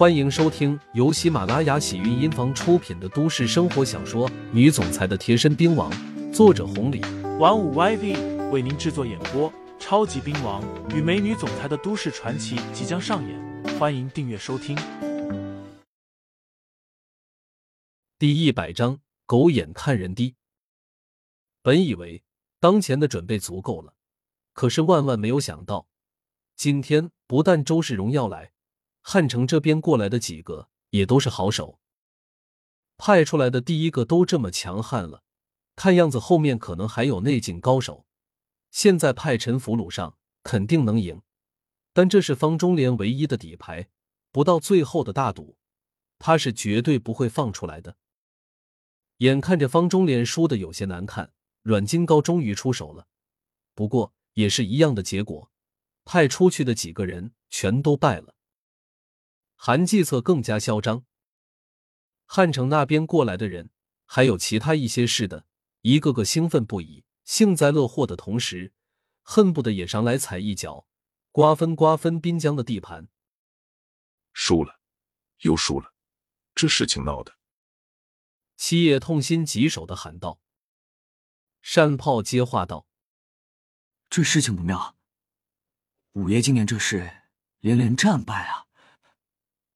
欢迎收听由喜马拉雅喜韵音房出品的都市生活小说《女总裁的贴身兵王》，作者红礼，玩五 YV 为您制作演播。超级兵王与美女总裁的都市传奇即将上演，欢迎订阅收听。第一百章，狗眼看人低。本以为当前的准备足够了，可是万万没有想到，今天不但周世荣要来，汉城这边过来的几个也都是好手，派出来的第一个都这么强悍了，看样子后面可能还有内劲高手。现在派陈俘虏上肯定能赢，但这是方中莲唯一的底牌，不到最后的大赌，他是绝对不会放出来的。眼看着方中莲输的有些难看，阮金高终于出手了，不过也是一样的结果，派出去的几个人全都败了。韩继策更加嚣张，汉城那边过来的人，还有其他一些事的，一个个兴奋不已。幸灾乐祸的同时，恨不得也上来踩一脚，瓜分瓜分滨江的地盘。输了，又输了，这事情闹的。七爷痛心疾首的喊道。单炮接话道：“这事情不妙，五爷今年这是连连战败啊，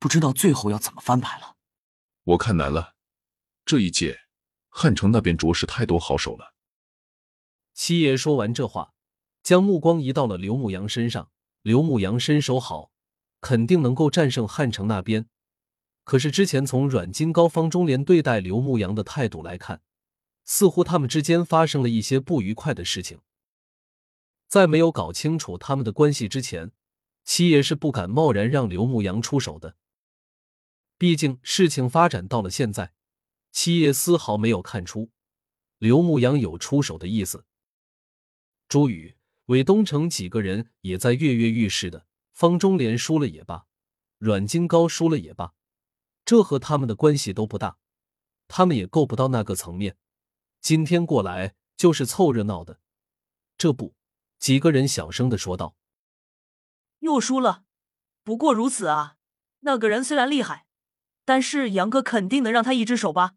不知道最后要怎么翻牌了。我看难了，这一届汉城那边着实太多好手了。”七爷说完这话，将目光移到了刘牧阳身上。刘牧阳身手好，肯定能够战胜汉城那边。可是之前从阮金高、方中莲对待刘牧阳的态度来看，似乎他们之间发生了一些不愉快的事情。在没有搞清楚他们的关系之前，七爷是不敢贸然让刘牧阳出手的。毕竟事情发展到了现在，七爷丝毫没有看出刘牧阳有出手的意思。朱宇、韦东城几个人也在跃跃欲试的。方中莲输了也罢，阮金高输了也罢，这和他们的关系都不大，他们也够不到那个层面。今天过来就是凑热闹的。这不，几个人小声的说道：“又输了，不过如此啊。那个人虽然厉害，但是杨哥肯定能让他一只手吧？”“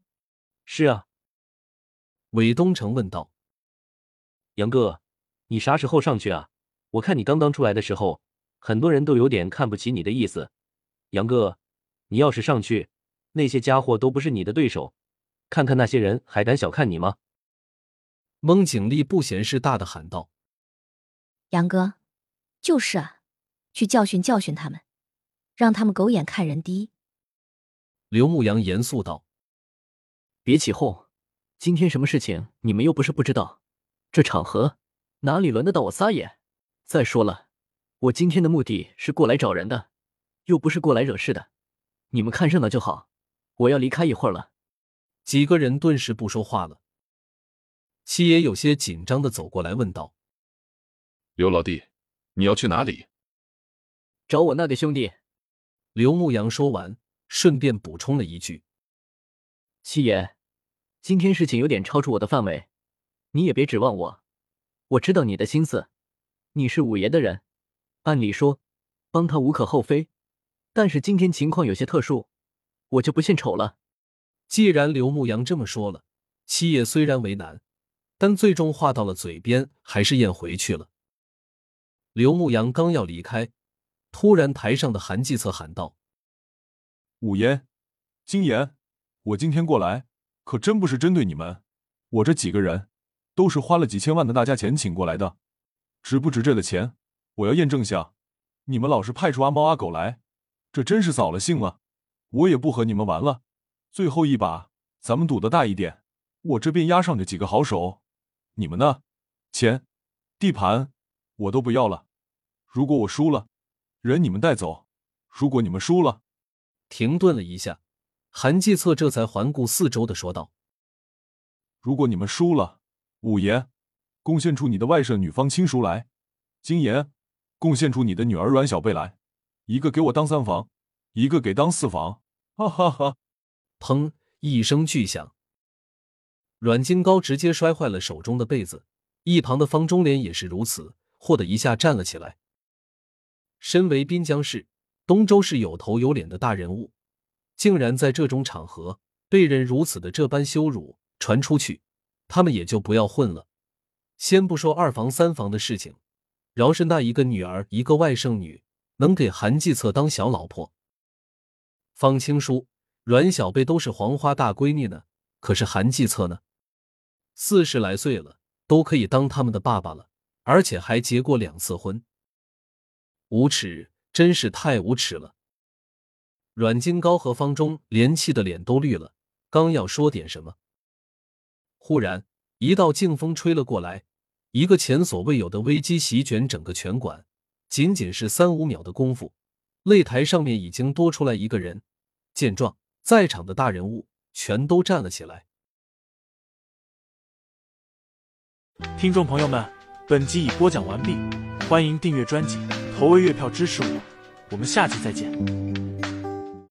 是啊。”韦东城问道：“杨哥。”你啥时候上去啊？我看你刚刚出来的时候，很多人都有点看不起你的意思。杨哥，你要是上去，那些家伙都不是你的对手。看看那些人还敢小看你吗？孟景丽不嫌事大的喊道：“杨哥，就是啊，去教训教训他们，让他们狗眼看人低。”刘牧阳严肃道：“别起哄，今天什么事情你们又不是不知道，这场合……”哪里轮得到我撒野？再说了，我今天的目的是过来找人的，又不是过来惹事的。你们看热闹就好，我要离开一会儿了。几个人顿时不说话了。七爷有些紧张的走过来问道：“刘老弟，你要去哪里？”找我那个兄弟。刘牧阳说完，顺便补充了一句：“七爷，今天事情有点超出我的范围，你也别指望我。”我知道你的心思，你是五爷的人，按理说帮他无可厚非。但是今天情况有些特殊，我就不献丑了。既然刘牧阳这么说了，七爷虽然为难，但最终话到了嘴边，还是咽回去了。刘牧阳刚要离开，突然台上的韩继策喊道：“五爷，金言，我今天过来可真不是针对你们，我这几个人。”都是花了几千万的大价钱请过来的，值不值这个钱？我要验证下。你们老是派出阿猫阿狗来，这真是扫了兴了。我也不和你们玩了，最后一把，咱们赌的大一点。我这边压上这几个好手，你们呢？钱、地盘我都不要了。如果我输了，人你们带走；如果你们输了，停顿了一下，韩继策这才环顾四周的说道：“如果你们输了。”五爷，贡献出你的外甥女方亲属来；金爷，贡献出你的女儿阮小贝来，一个给我当三房，一个给当四房。哈哈哈！砰！一声巨响，阮金高直接摔坏了手中的被子，一旁的方中莲也是如此，霍的一下站了起来。身为滨江市东周是有头有脸的大人物，竟然在这种场合被人如此的这般羞辱，传出去，他们也就不要混了。先不说二房三房的事情，饶是那一个女儿，一个外甥女，能给韩继策当小老婆，方青书、阮小贝都是黄花大闺女呢。可是韩继策呢，四十来岁了，都可以当他们的爸爸了，而且还结过两次婚，无耻！真是太无耻了！阮金高和方中连气的脸都绿了，刚要说点什么，忽然一道劲风吹了过来，一个前所未有的危机席卷整个拳馆。仅仅是三五秒的功夫，擂台上面已经多出来一个人。见状，在场的大人物全都站了起来。听众朋友们，本集已播讲完毕，欢迎订阅专辑。投喂月票支持我，我们下期再见。